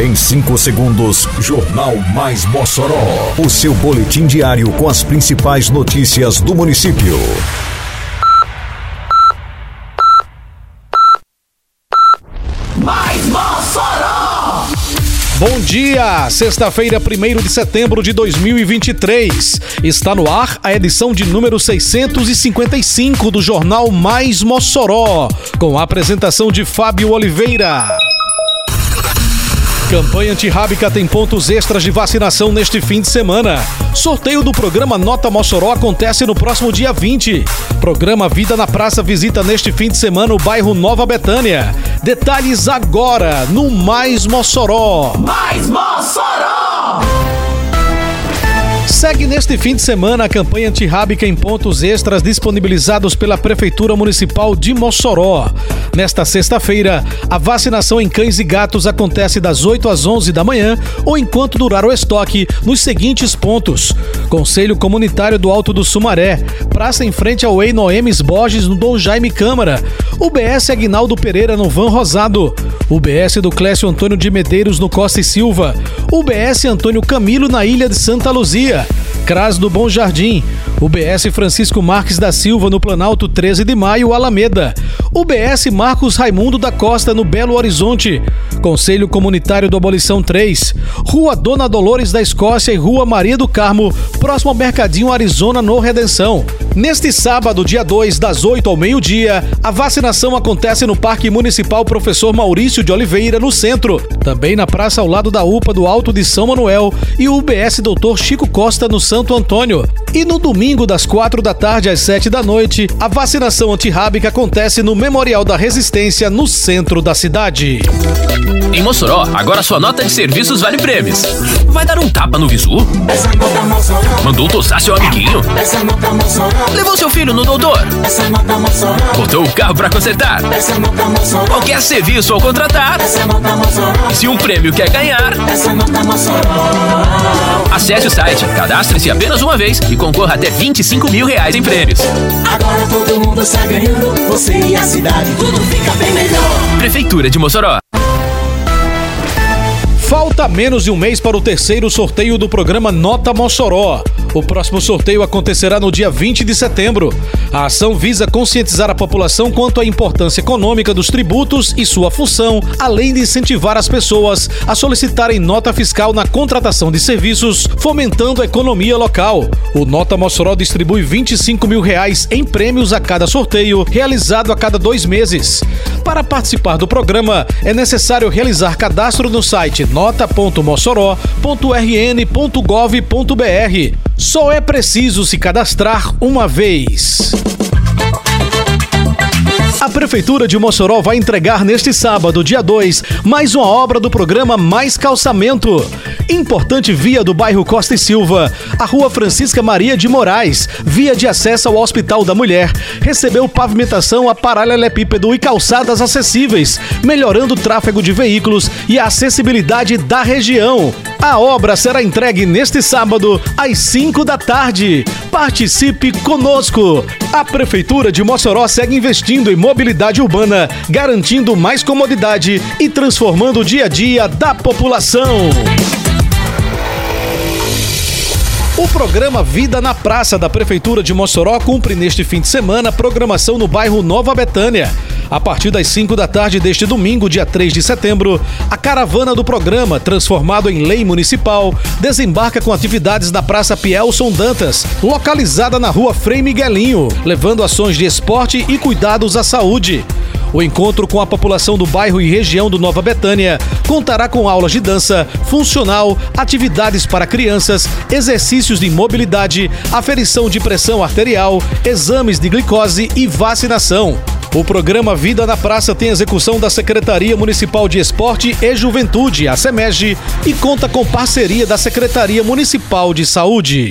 Em 5 segundos, Jornal Mais Mossoró. O seu boletim diário com as principais notícias do município. Mais Mossoró! Bom dia! Sexta-feira, 1 de setembro de 2023. Está no ar a edição de número 655 do Jornal Mais Mossoró, com a apresentação de Fábio Oliveira. Campanha Antirrábica tem pontos extras de vacinação neste fim de semana. Sorteio do programa Nota Mossoró acontece no próximo dia 20. Programa Vida na Praça visita neste fim de semana o bairro Nova Betânia. Detalhes agora no Mais Mossoró. Mais Mossoró! Segue neste fim de semana a campanha antirrábica em pontos extras disponibilizados pela Prefeitura Municipal de Mossoró. Nesta sexta-feira, a vacinação em cães e gatos acontece das 8 às 11 da manhã ou enquanto durar o estoque nos seguintes pontos: Conselho Comunitário do Alto do Sumaré, praça em frente ao Ei Noemes Borges no Dom Jaime Câmara, UBS Aguinaldo Pereira no Van Rosado, UBS do Clécio Antônio de Medeiros no Costa e Silva, UBS Antônio Camilo na Ilha de Santa Luzia, CRAS do Bom Jardim, UBS Francisco Marques da Silva no Planalto 13 de Maio, Alameda, UBS Marcos Raimundo da Costa no Belo Horizonte, Conselho Comunitário do Abolição 3, Rua Dona Dolores da Escócia e Rua Maria do Carmo, próximo ao Mercadinho Arizona no Redenção. Neste sábado, dia 2, das 8 ao meio-dia, a vacinação acontece no Parque Municipal Professor Maurício de Oliveira, no centro. Também na praça ao lado da UPA do Alto de São Manuel e UBS Doutor Chico Costa, no Santo Antônio. E no domingo, das 4 da tarde às 7 da noite, a vacinação antirrábica acontece no Memorial da Resistência, no centro da cidade. Em Mossoró, agora sua nota de serviços vale prêmios. Vai dar um tapa no visu? Mandou tossar seu amiguinho? Levou seu filho no doutor? Botou o carro pra consertar? Qualquer serviço ao contratar? Se um prêmio quer ganhar? Acesse o site, cadastre-se apenas uma vez e concorra até 25 mil reais em prêmios. Agora todo mundo está ganhando, você e a cidade, tudo fica bem melhor. Prefeitura de Mossoró. Falta menos de um mês para o terceiro sorteio do programa Nota Mossoró. O próximo sorteio acontecerá no dia 20 de setembro. A ação visa conscientizar a população quanto à importância econômica dos tributos e sua função, além de incentivar as pessoas a solicitarem nota fiscal na contratação de serviços, fomentando a economia local. O Nota Mossoró distribui 25 mil reais em prêmios a cada sorteio, realizado a cada dois meses. Para participar do programa, é necessário realizar cadastro no site nota.mossoró.rn.gov.br. Só é preciso se cadastrar uma vez. A Prefeitura de Mossoró vai entregar neste sábado, dia 2, mais uma obra do programa Mais Calçamento. Importante via do bairro Costa e Silva, a rua Francisca Maria de Moraes, via de acesso ao Hospital da Mulher, recebeu pavimentação a paralelepípedo e calçadas acessíveis, melhorando o tráfego de veículos e a acessibilidade da região. A obra será entregue neste sábado, às 5 da tarde. Participe conosco! A Prefeitura de Mossoró segue investindo em mobilidade urbana, garantindo mais comodidade e transformando o dia a dia da população. O programa Vida na Praça da Prefeitura de Mossoró cumpre neste fim de semana programação no bairro Nova Betânia. A partir das 5 da tarde deste domingo, dia 3 de setembro, a caravana do programa, transformado em lei municipal, desembarca com atividades na Praça Pielson Dantas, localizada na rua Frei Miguelinho, levando ações de esporte e cuidados à saúde. O encontro com a população do bairro e região do Nova Betânia contará com aulas de dança, funcional, atividades para crianças, exercícios de mobilidade, aferição de pressão arterial, exames de glicose e vacinação. O programa Vida na Praça tem execução da Secretaria Municipal de Esporte e Juventude, a SEMEG, e conta com parceria da Secretaria Municipal de Saúde.